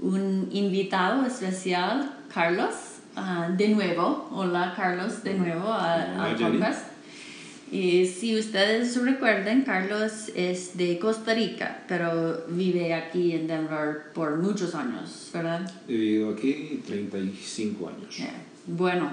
un invitado especial, Carlos, ah, de nuevo. Hola Carlos, de nuevo al podcast. Y si ustedes recuerden, Carlos es de Costa Rica, pero vive aquí en Denver por muchos años, ¿verdad? He vivido aquí 35 años. Bueno,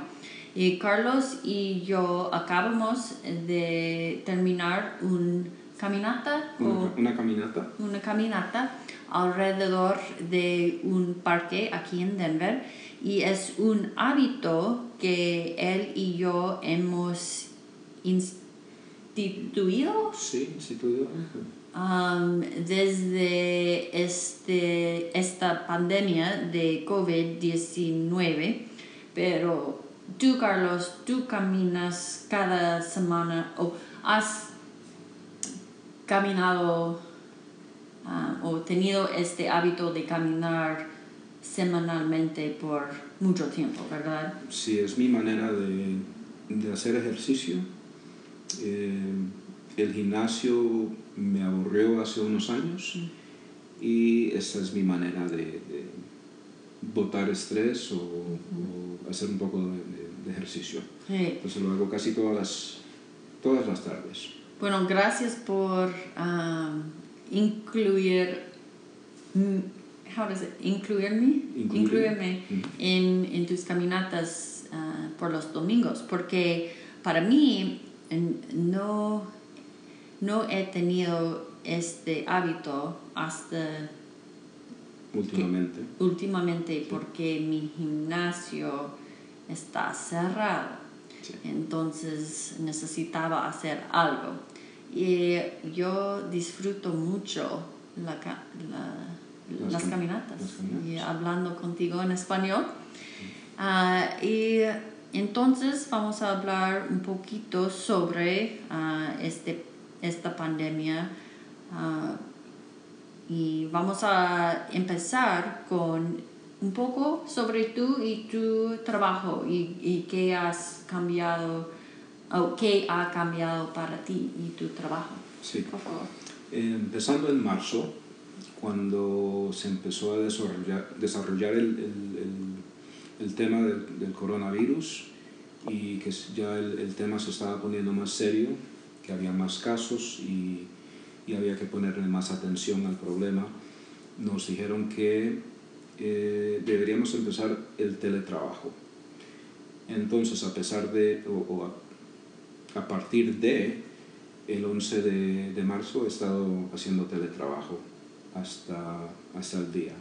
y Carlos y yo acabamos de terminar un caminata. Una, una caminata. Una caminata alrededor de un parque aquí en Denver y es un hábito que él y yo hemos instituido. Sí, instituido. Um, desde este, esta pandemia de COVID-19, pero tú, Carlos, tú caminas cada semana o has caminado Ah, o tenido este hábito de caminar semanalmente por mucho tiempo, ¿verdad? Sí, es mi manera de, de hacer ejercicio. Eh, el gimnasio me aburrió hace unos años y esa es mi manera de, de botar estrés o, hacer un poco de, ejercicio. Entonces lo hago casi todas las, todas las tardes. Bueno, gracias por... Ah, incluir, how does it, incluirme, incluirme. En, en, tus caminatas ah, por los domingos, porque para mí no, no he tenido este hábito hasta últimamente, últimamente porque mi gimnasio está cerrado. Entonces necesitaba hacer algo. Y yo disfruto mucho la, las, caminatas, y hablando contigo en español. Ah, y entonces vamos a hablar un poquito sobre uh, este, esta pandemia uh, y vamos a empezar con un poco sobre tú y tu trabajo y, y qué has cambiado qué ha cambiado para ti y tu trabajo. Sí. Por favor. Eh, empezando en marzo, cuando se empezó a desarrollar, desarrollar el, el, el, tema del, del, coronavirus y que ya el, el, tema se estaba poniendo más serio, que había más casos y, y había que ponerle más atención al problema, nos dijeron que eh, deberíamos empezar el teletrabajo. Entonces, a pesar de, o, a partir de el 11 de, marzo he estado haciendo teletrabajo hasta, hasta el día.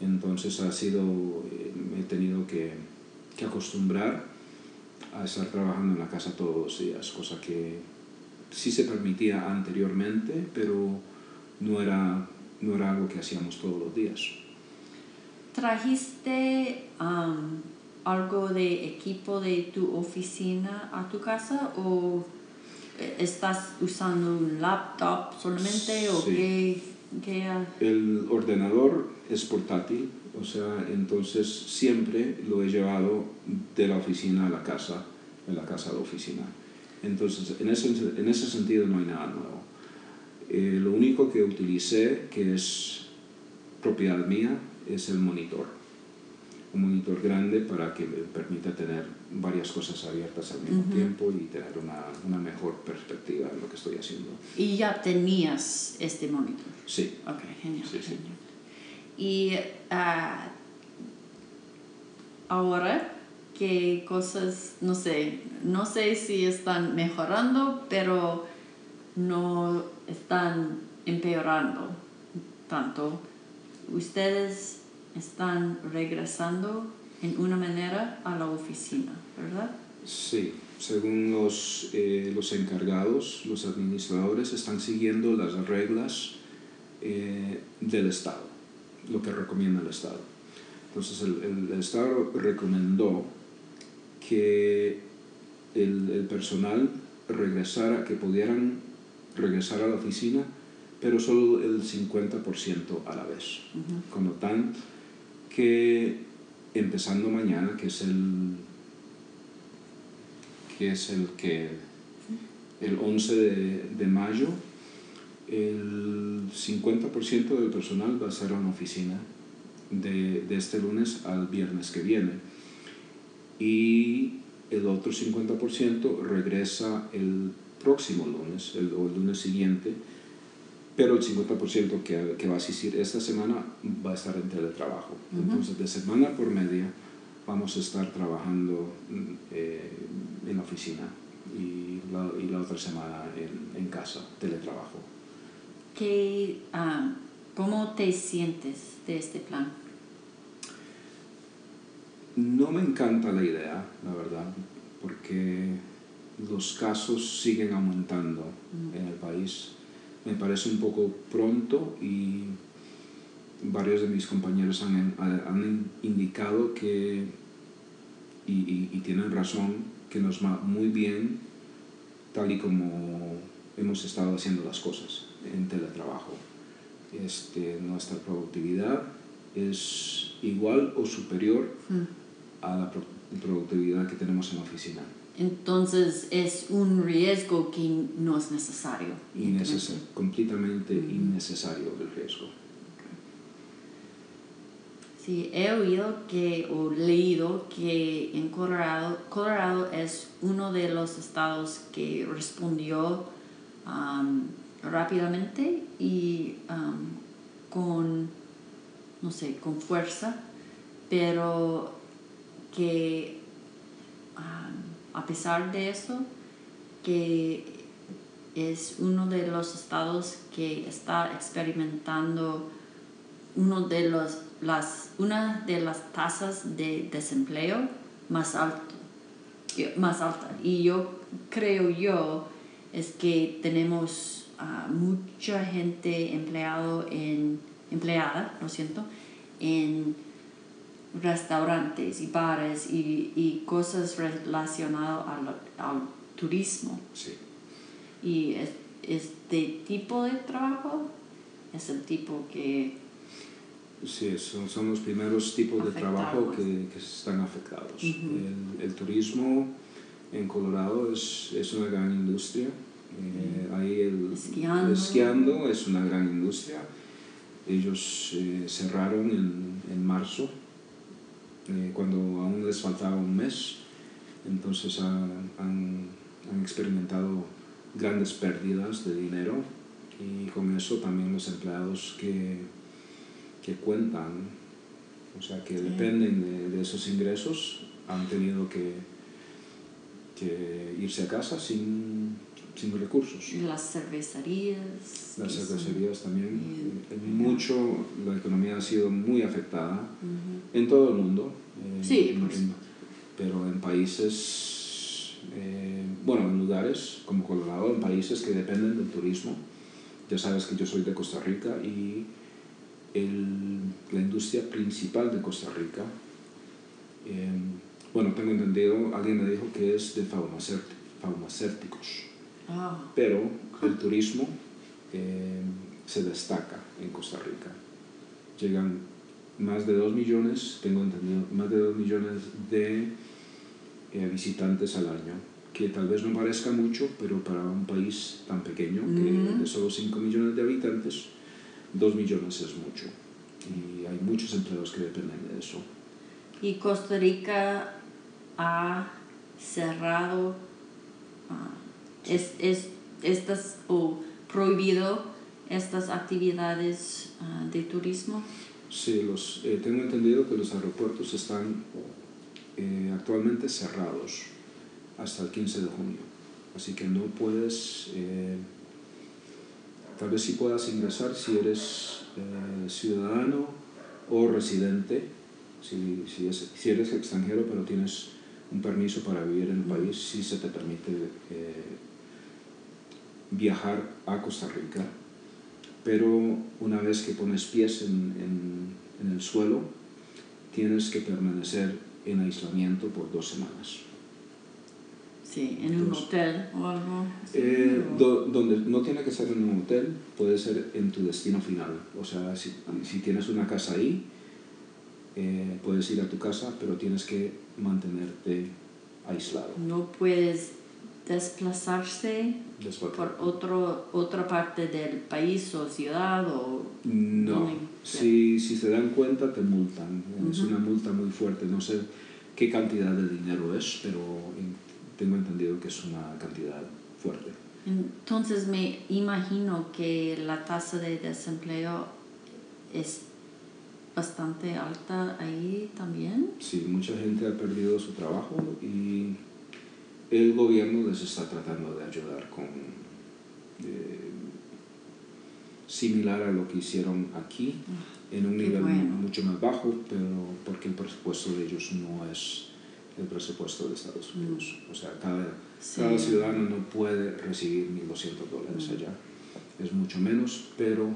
Entonces ha sido, eh, he tenido que, acostumbrar a estar trabajando en la casa todos los días, cosa que sí se permitía anteriormente, pero no era, no era algo que hacíamos todos los días. ¿Trajiste algo de equipo de tu oficina a tu casa o estás usando un laptop solamente o qué, El ordenador es portátil, o sea, entonces siempre lo he llevado de la oficina a la casa, de la casa a la oficina. Entonces, en ese, en ese sentido no hay nada nuevo. Eh, lo único que utilicé, que es propiedad mía, es el monitor un monitor grande para que me permita tener varias cosas abiertas al mismo tiempo y tener una, una, mejor perspectiva de lo que estoy haciendo. ¿Y ya tenías este monitor? Sí. Ok, genial. Y ah, ahora, ¿qué cosas, no sé, no sé si están mejorando, pero no están empeorando tanto? ¿Ustedes están regresando en una manera a la oficina, ¿verdad? Sí, según los, eh, los encargados, los administradores están siguiendo las reglas eh, del Estado. lo que recomienda el Estado. Entonces el, el, Estado recomendó que el, el, personal regresara, que pudieran regresar a la oficina, pero solo el 50% a la vez. Con lo tan que empezando mañana, que es el que es el que el 11 de, de mayo, el 50% del personal va a estar en la oficina de, de, este lunes al viernes que viene. Y el otro 50% regresa el próximo lunes, el, o el lunes siguiente, pero el 50% que, que, va a asistir esta semana va a estar en teletrabajo. Entonces, de semana por media vamos a estar trabajando eh, en la oficina y la, y la otra semana en, en, casa, teletrabajo. ¿Qué, uh, ¿Cómo te sientes de este plan? No me encanta la idea, la verdad, porque los casos siguen aumentando mm. en el país. Me parece un poco pronto y varios de mis compañeros han, han indicado que, y, y, y, tienen razón, que nos va muy bien tal y como hemos estado haciendo las cosas en teletrabajo. Este, nuestra productividad es igual o superior mm. a la productividad que tenemos en la oficina. Entonces es un riesgo que no es necesario. Completamente mm. innecesario el riesgo. Sí, he oído que, o leído que en Colorado, Colorado es uno de los estados que respondió um, rápidamente y um, con, no sé, con fuerza, pero que um, a pesar de eso, que es uno de los estados que está experimentando uno de los las, una de las tasas de desempleo más, alto, más alta. Y yo creo yo es que tenemos mucha gente empleado en, empleada, lo siento, en restaurantes y bares y, y cosas relacionadas al, al turismo. Sí. Y es, este tipo de trabajo es el tipo que Sí, son, son los primeros tipos de trabajo que, que están afectados. el, el, turismo en Colorado es, es una gran industria. Eh, ahí el, esquiando. esquiando. es una gran industria. Ellos eh, cerraron en, en marzo, eh, cuando aún les faltaba un mes. Entonces han, han, han experimentado grandes pérdidas de dinero y con eso también los empleados que que cuentan, o sea, que dependen de, de, esos ingresos, han tenido que, que irse a casa sin, sin recursos. Las cervecerías. Las cervecerías también. En mucho, la economía ha sido muy afectada uh -huh. en todo el mundo. Eh, sí, en, en, pero en países, eh, bueno, en lugares como Colorado, en países que dependen del turismo. Ya sabes que yo soy de Costa Rica y el, la industria principal de Costa Rica. Eh, bueno, tengo entendido, alguien me dijo que es de farmacéuticos, ah. pero el turismo eh, se destaca en Costa Rica. Llegan más de 2 millones, tengo entendido, más de 2 millones de eh, visitantes al año, que tal vez no parezca mucho, pero para un país tan pequeño, que de solo 5 millones de habitantes, 2 millones es mucho y hay muchos empleados que dependen de eso. Y Costa Rica ha cerrado uh, es, es, estas o prohibido estas actividades uh, de turismo. Sí, los, eh, tengo entendido que los aeropuertos están eh, actualmente cerrados hasta el 15 de junio, así que no puedes eh, Tal vez sí puedas ingresar si eres eh, ciudadano o residente, si, si, es, si, eres extranjero pero tienes un permiso para vivir en el país, sí se te permite eh, viajar a Costa Rica, pero una vez que pones pies en, en, el suelo, tienes que permanecer en aislamiento por dos semanas. Sí, en un hotel o algo. Eh, donde no tiene que ser en un hotel, puede ser en tu destino final. O sea, si, si tienes una casa ahí, eh, puedes ir a tu casa, pero tienes que mantenerte aislado. No puedes desplazarse por otro, otra parte del país o ciudad o... No, si, si se dan cuenta te multan, es una multa muy fuerte, no sé qué cantidad de dinero es, pero tengo entendido que es una cantidad fuerte. Entonces me imagino que la tasa de desempleo es bastante alta ahí también. Sí, mucha gente ha perdido su trabajo y el gobierno les está tratando de ayudar con eh, similar a lo que hicieron aquí en un nivel mucho más bajo, pero porque el presupuesto de ellos no es el presupuesto de Estados mm. Unidos. O sea, cada, cada ciudadano no puede recibir 1.200 dólares mm. allá. Es mucho menos, pero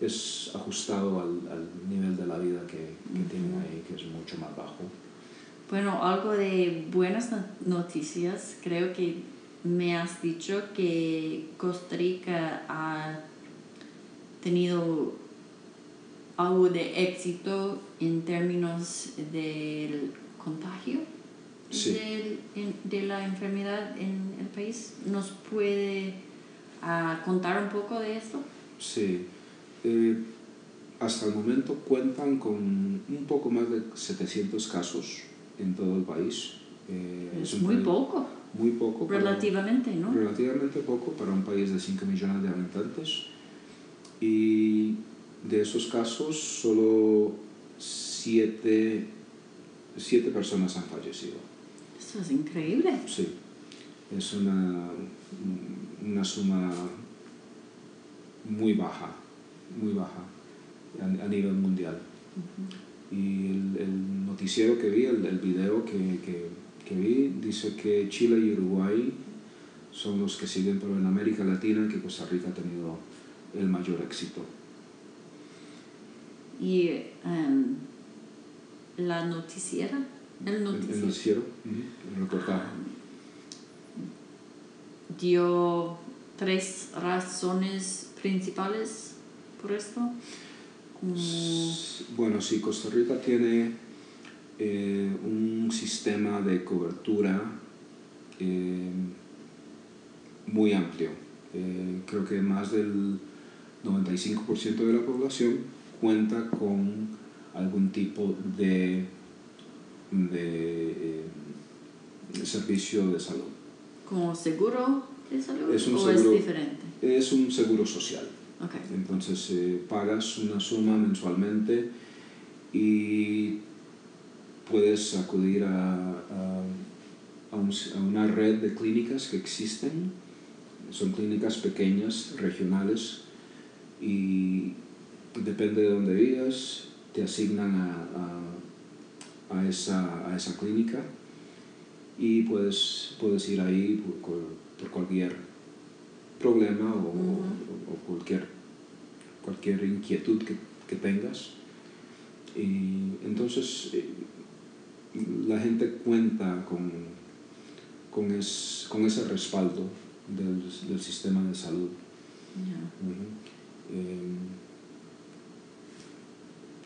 es ajustado al, al nivel de la vida que, que tienen ahí, que es mucho más bajo. Bueno, algo de buenas noticias, creo que me has dicho que Costa Rica ha tenido algo de éxito en términos del contagio de, la enfermedad en el país. ¿Nos puede ah, contar un poco de esto? Sí. Eh, hasta el momento cuentan con un poco más de 700 casos en todo el país. Eh, es, muy poco. Muy poco. Relativamente, ¿no? Relativamente poco para un país de 5 millones de habitantes. Y de esos casos, solo 7 siete, personas han fallecido. Eso es increíble. Sí. Es una, una suma muy baja, muy baja a, nivel mundial. Y el, noticiero que vi, el, el video que, que, que, vi, dice que Chile y Uruguay son los que siguen, pero en América Latina que Costa Rica ha tenido el mayor éxito. Y um, la noticiera, el noticiero, el, noticiero el reportaje. dio tres razones principales por esto. Bueno, sí, Costa Rica tiene eh, un sistema de cobertura eh, muy amplio. Eh, creo que más del 95% de la población cuenta con algún tipo de, de servicio de salud. ¿Como seguro de salud es o es diferente? Es un seguro social. Entonces eh, pagas una suma mensualmente y puedes acudir a, a, a, una red de clínicas que existen. Son clínicas pequeñas, regionales, y depende de dónde vivas, te asignan a, a, esa, a esa clínica y puedes, puedes ir ahí por, por cualquier problema o, o, cualquier, cualquier inquietud que, que, tengas. Y entonces eh, la gente cuenta con, con, es, con ese respaldo del, del, sistema de salud. Eh,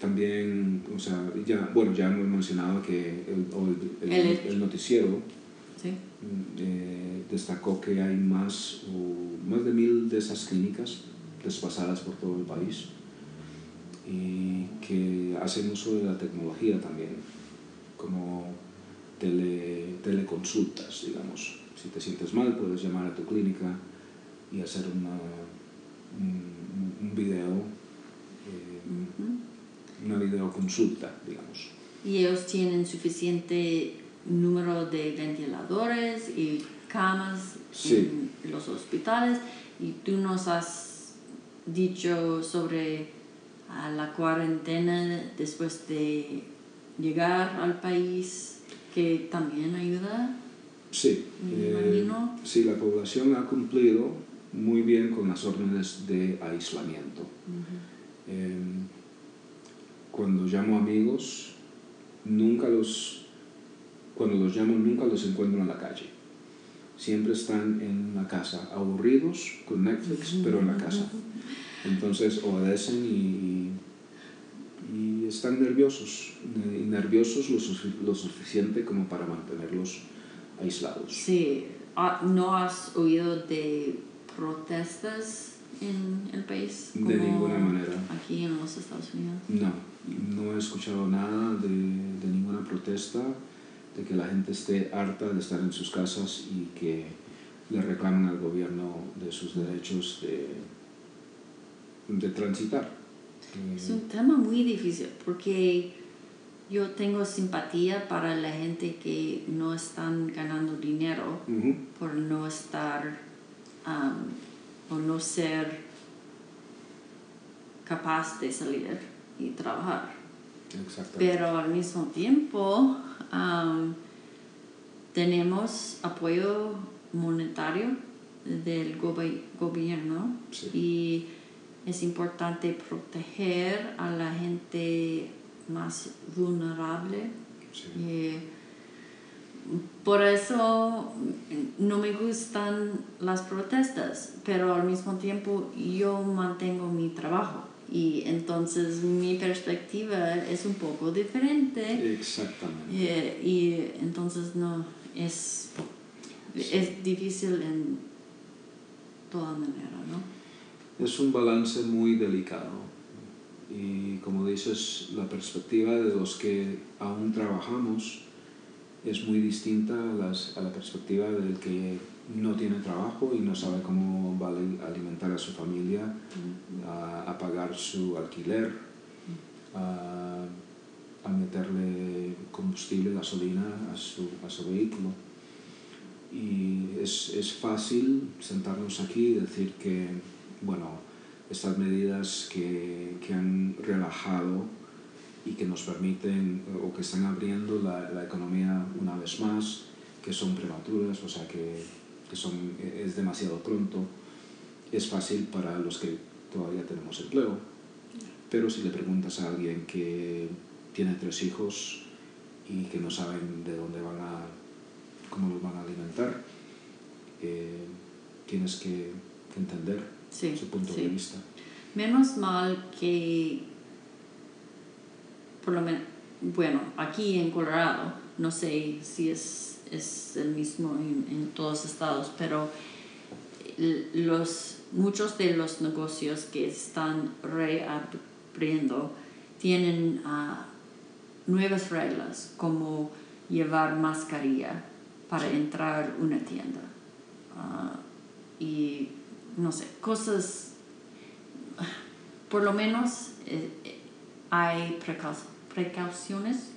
también, o sea, ya, bueno, ya hemos mencionado que el, el, el noticiero eh, destacó que hay más, más de mil de esas clínicas despasadas por todo el país y que hacen uso de la tecnología también, como tele, teleconsultas, digamos. Si te sientes mal, puedes llamar a tu clínica y hacer una, un, un video, eh, una videoconsulta, digamos. ¿Y ellos tienen suficiente número de ventiladores y camas en los hospitales y tú nos has dicho sobre la cuarentena después de llegar al país que también ayuda. Sí, eh, sí, la población ha cumplido muy bien con las órdenes de aislamiento. Em, cuando llamo amigos, nunca los, cuando los llamo nunca los encuentro en la calle. Siempre están en la casa, aburridos con Netflix, pero en la casa. Entonces obedecen y, y están nerviosos, y nerviosos lo, lo suficiente como para mantenerlos aislados. Sí, ah, ¿no has oído de protestas en el país? De ninguna manera. Aquí en los Estados Unidos. No, no he escuchado nada de, de, ninguna protesta, de que la gente esté harta de estar en sus casas y que le reclamen al gobierno de sus derechos de, de transitar. Es un tema muy difícil porque yo tengo simpatía para la gente que no están ganando dinero por no estar o no ser capaz de salir y trabajar. Pero al mismo tiempo tenemos apoyo monetario del gobierno y es importante proteger a la gente más vulnerable. Eh, por eso no me gustan las protestas, pero al mismo tiempo yo mantengo mi trabajo y entonces mi perspectiva es un poco diferente. Exactamente. Eh, y entonces no, es, es difícil en toda manera, ¿no? Es un balance muy delicado y como dices, la perspectiva de los que aún trabajamos es muy distinta a, las, a la perspectiva del que no tiene trabajo y no sabe cómo va a alimentar a su familia, a, pagar su alquiler, a, a, meterle combustible, gasolina a su, a su vehículo. Y es, es fácil sentarnos aquí y decir que, bueno, estas medidas que, que, han relajado y que nos permiten o que están abriendo la, la economía una vez más, que son prematuras, o sea que, que son, es demasiado pronto, es fácil para los que todavía tenemos empleo. Pero si le preguntas a alguien que tiene tres hijos y que no saben de dónde van a, cómo los van a alimentar, eh, tienes que, que entender sí, su punto de vista. Menos mal que, por lo menos, bueno, aquí en Colorado, no sé si es, es el mismo en, en todos estados, pero los, muchos de los negocios que están reabriendo tienen uh, nuevas reglas como llevar mascarilla para entrar a una tienda. Uh, y no sé, cosas, por lo menos eh, eh, hay precauciones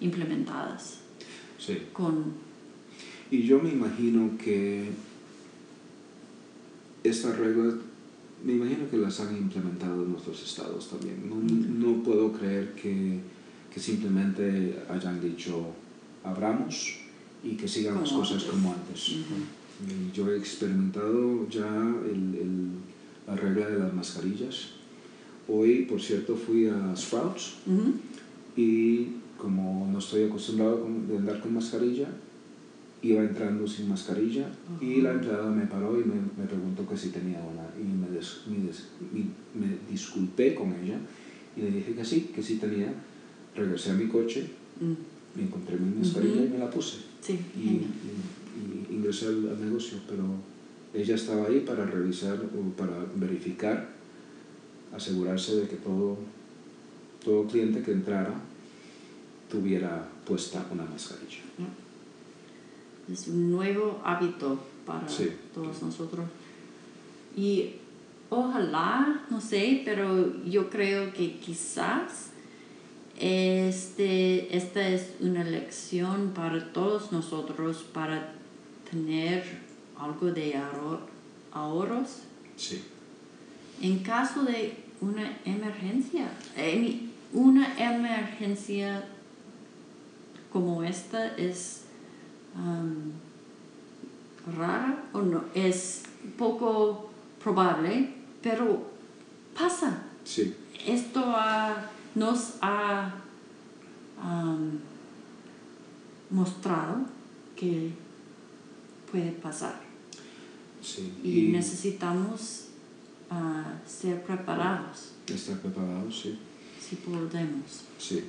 implementadas. Sí. Con... Y yo me imagino que estas reglas, me imagino que las han implementado en nuestros estados también. No, puedo creer que, que, simplemente hayan dicho abramos y que sigan las cosas como antes. Yo he experimentado ya el, la regla de las mascarillas. Hoy, por cierto, fui a Sprouts y como no estoy acostumbrado a andar con mascarilla, iba entrando sin mascarilla y la empleada me paró y me, me, preguntó que si tenía una y me, me, disculpé con ella y le dije que sí, que sí tenía. Regresé a mi coche, mm. me encontré mi mascarilla y me la puse. Sí, y, ingresé al, negocio, pero ella estaba ahí para revisar o para verificar, asegurarse de que todo, todo cliente que entrara tuviera puesta una mascarilla. Es un nuevo hábito para todos nosotros. Y ojalá, no sé, pero yo creo que quizás este, esta es una lección para todos nosotros para tener algo de ahorros. Sí. En caso de una emergencia, una emergencia como esta es rara o no, es poco probable, pero pasa. Sí. Esto nos ha am, mostrado que puede pasar Sí. y, necesitamos ah, ser preparados estar preparados, sí. si podemos. Sí.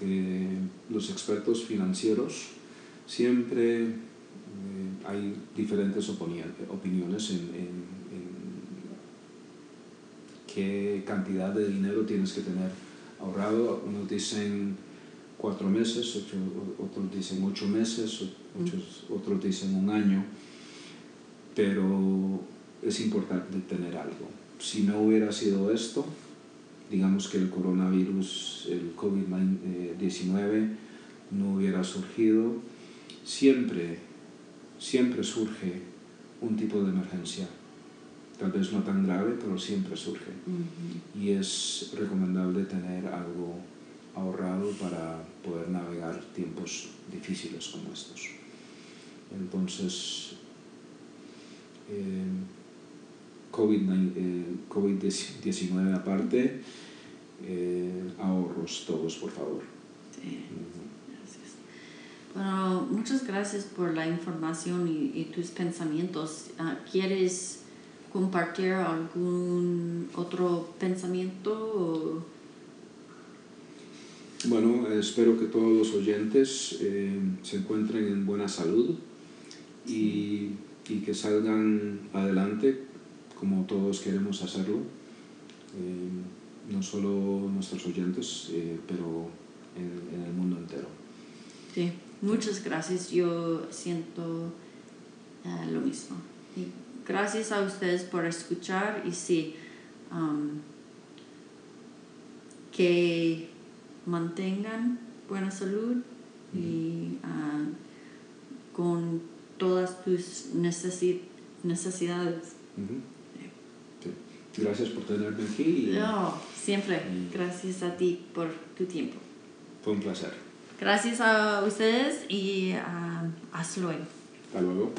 Eh, los expertos financieros siempre eh, hay diferentes opini- opiniones en, en- en qué cantidad de dinero tienes que tener ahorrado. Unos dicen cuatro meses, otros dicen ocho meses, otros, otros dicen un año, pero es importante tener algo. Si no hubiera sido esto, digamos que el coronavirus, el COVID-19 no hubiera surgido, siempre, siempre surge un tipo de emergencia. Tal vez no tan grave, pero siempre surge. Y es recomendable tener algo ahorrado para poder navegar tiempos difíciles como estos. Entonces, eh, COVID-19 eh, COVID-19 aparte, eh, ahorros todos, por favor. Sí. Gracias. Bueno, muchas gracias por la información y, y tus pensamientos. Ah, ¿Quieres compartir algún otro pensamiento? Bueno, espero que todos los oyentes eh, se encuentren en buena salud y, y que salgan adelante como todos queremos hacerlo. Eh, no solo nuestros oyentes, eh, pero en, en el mundo entero. Sí, muchas gracias. Yo siento ah, lo mismo. Y gracias a ustedes por escuchar y sí, am, que mantengan buena salud y ah, con todas tus necesi- necesidades. Gracias por tenerme aquí y No, siempre. y- Gracias a ti por tu tiempo. fue un placer. Gracias a ustedes y ah, hasta luego. Hasta luego.